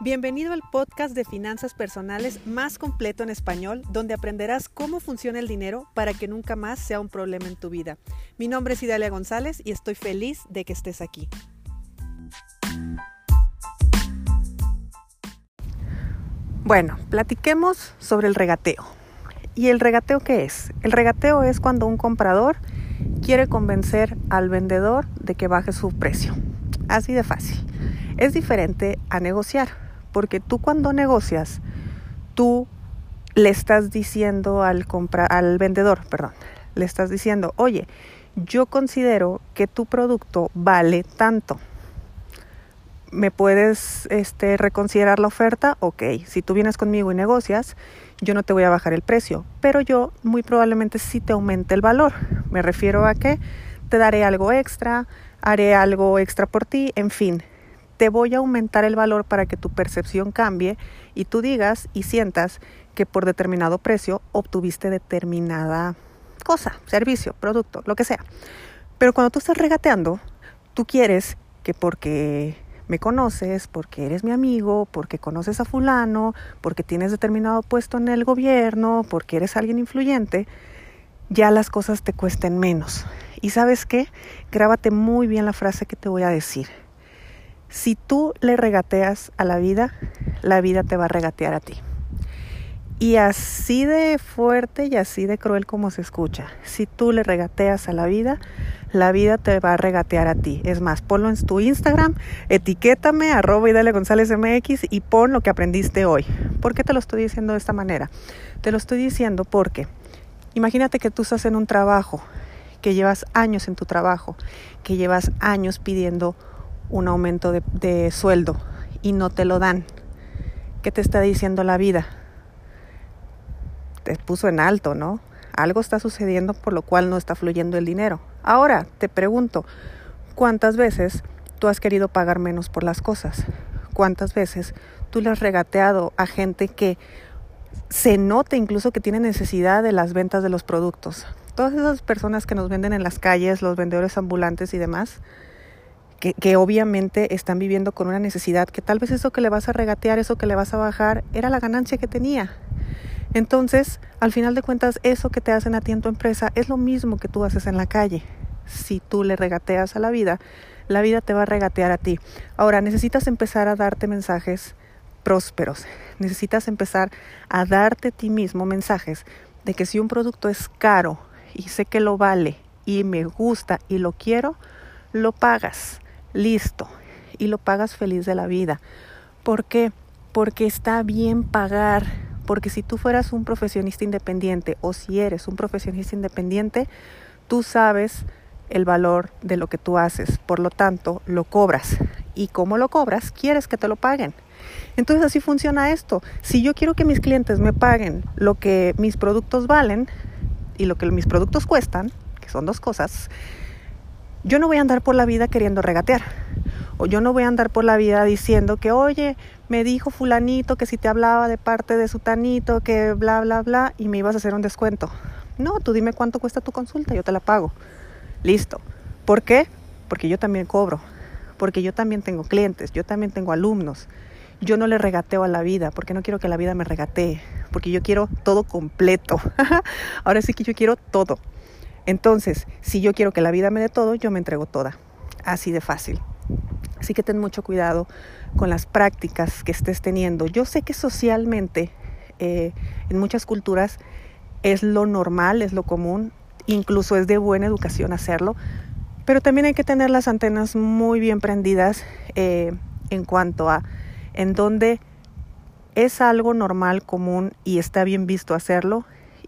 Bienvenido al podcast de finanzas personales más completo en español, donde aprenderás cómo funciona el dinero para que nunca más sea un problema en tu vida. Mi nombre es Idalia González y estoy feliz de que estés aquí. Bueno, platiquemos sobre el regateo. ¿Y el regateo qué es? El regateo es cuando un comprador quiere convencer al vendedor de que baje su precio. Así de fácil. Es diferente a negociar porque tú cuando negocias, tú le estás diciendo al, al vendedor, perdón, le estás diciendo, oye, yo considero que tu producto vale tanto. ¿Me puedes este, reconsiderar la oferta? Ok, si tú vienes conmigo y negocias, yo no te voy a bajar el precio, pero yo muy probablemente sí te aumente el valor. Me refiero a que te daré algo extra, haré algo extra por ti, en fin, te voy a aumentar el valor para que tu percepción cambie y tú digas y sientas que por determinado precio obtuviste determinada cosa, servicio, producto, lo que sea. Pero cuando tú estás regateando, tú quieres que porque me conoces, porque eres mi amigo, porque conoces a fulano, porque tienes determinado puesto en el gobierno, porque eres alguien influyente, ya las cosas te cuesten menos. Y sabes qué? Grábate muy bien la frase que te voy a decir. Si tú le regateas a la vida, la vida te va a regatear a ti. Y así de fuerte y así de cruel como se escucha, si tú le regateas a la vida, la vida te va a regatear a ti. Es más, ponlo en tu Instagram, etiquétame, arroba y dale González MX y pon lo que aprendiste hoy. ¿Por qué te lo estoy diciendo de esta manera? Te lo estoy diciendo porque imagínate que tú estás en un trabajo, que llevas años en tu trabajo, que llevas años pidiendo un aumento de, sueldo y no te lo dan. ¿Qué te está diciendo la vida? Te puso en alto, ¿no? Algo está sucediendo por lo cual no está fluyendo el dinero. Ahora, te pregunto, ¿cuántas veces tú has querido pagar menos por las cosas? ¿Cuántas veces tú le has regateado a gente que se nota incluso que tiene necesidad de las ventas de los productos? Todas esas personas que nos venden en las calles, los vendedores ambulantes y demás, que, obviamente están viviendo con una necesidad, que tal vez eso que le vas a regatear, eso que le vas a bajar, era la ganancia que tenía. Entonces, al final de cuentas, eso que te hacen a ti en tu empresa es lo mismo que tú haces en la calle. Si tú le regateas a la vida, la vida te va a regatear a ti. Ahora, necesitas empezar a darte mensajes prósperos. Necesitas empezar a darte a ti mismo mensajes de que si un producto es caro y sé que lo vale y me gusta y lo quiero, lo pagas listo, y lo pagas feliz de la vida. ¿Por qué? Porque está bien pagar, porque si tú fueras un profesionista independiente o si eres un profesionista independiente, tú sabes el valor de lo que tú haces, por lo tanto, lo cobras. Y como lo cobras, quieres que te lo paguen. Entonces así funciona esto. Si yo quiero que mis clientes me paguen lo que mis productos valen y lo que mis productos cuestan, que son dos cosas, yo no voy a andar por la vida queriendo regatear. O yo no voy a andar por la vida diciendo que, oye, me dijo fulanito que si te hablaba de parte de su tanito, que bla, bla, bla, y me ibas a hacer un descuento. No, tú dime cuánto cuesta tu consulta, yo te la pago. Listo. ¿Por qué? Porque yo también cobro. Porque yo también tengo clientes, yo también tengo alumnos. Yo no le regateo a la vida, porque no quiero que la vida me regatee, porque yo quiero todo completo. Ahora sí que yo quiero todo. Entonces, si yo quiero que la vida me dé todo, yo me entrego toda. Así de fácil. Así que ten mucho cuidado con las prácticas que estés teniendo. Yo sé que socialmente, eh, en muchas culturas, es lo normal, es lo común, incluso es de buena educación hacerlo, pero también hay que tener las antenas muy bien prendidas eh, en cuanto a en dónde es algo normal, común y está bien visto hacerlo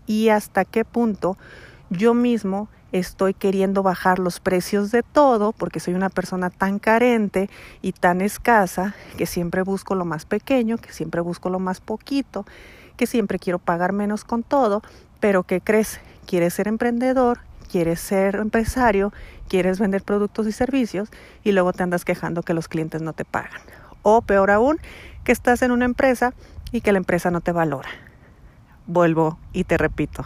y hasta qué punto yo mismo estoy queriendo bajar los precios de todo porque soy una persona tan carente y tan escasa que siempre busco lo más pequeño, que siempre busco lo más poquito, que siempre quiero pagar menos con todo, pero que crees, quieres ser emprendedor, quieres ser empresario, quieres vender productos y servicios y luego te andas quejando que los clientes no te pagan. O peor aún, que estás en una empresa y que la empresa no te valora. Vuelvo y te repito,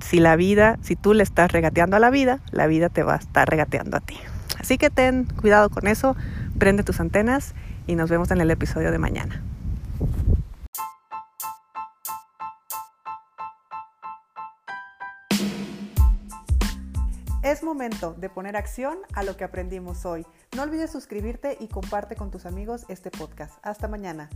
si la vida, si tú le estás regateando a la vida, la vida te va a estar regateando a ti. Así que ten cuidado con eso, prende tus antenas y nos vemos en el episodio de mañana. Es momento de poner acción a lo que aprendimos hoy. No olvides suscribirte y comparte con tus amigos este podcast. Hasta mañana.